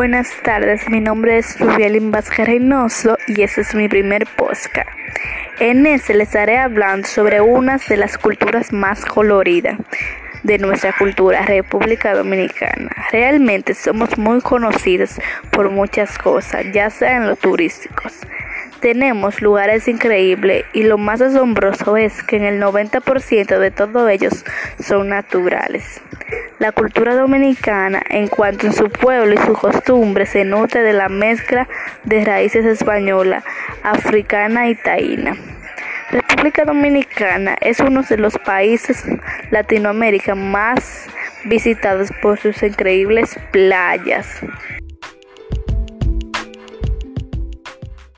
Buenas tardes, mi nombre es Rubialín Vázquez Reynoso y este es mi primer podcast. En este les estaré hablando sobre una de las culturas más coloridas de nuestra cultura República Dominicana. Realmente somos muy conocidos por muchas cosas, ya sea en lo turísticos. Tenemos lugares increíbles y lo más asombroso es que en el 90% de todos ellos son naturales. La cultura dominicana, en cuanto a su pueblo y su costumbre, se nutre de la mezcla de raíces española, africana y taína. República Dominicana es uno de los países Latinoamérica más visitados por sus increíbles playas.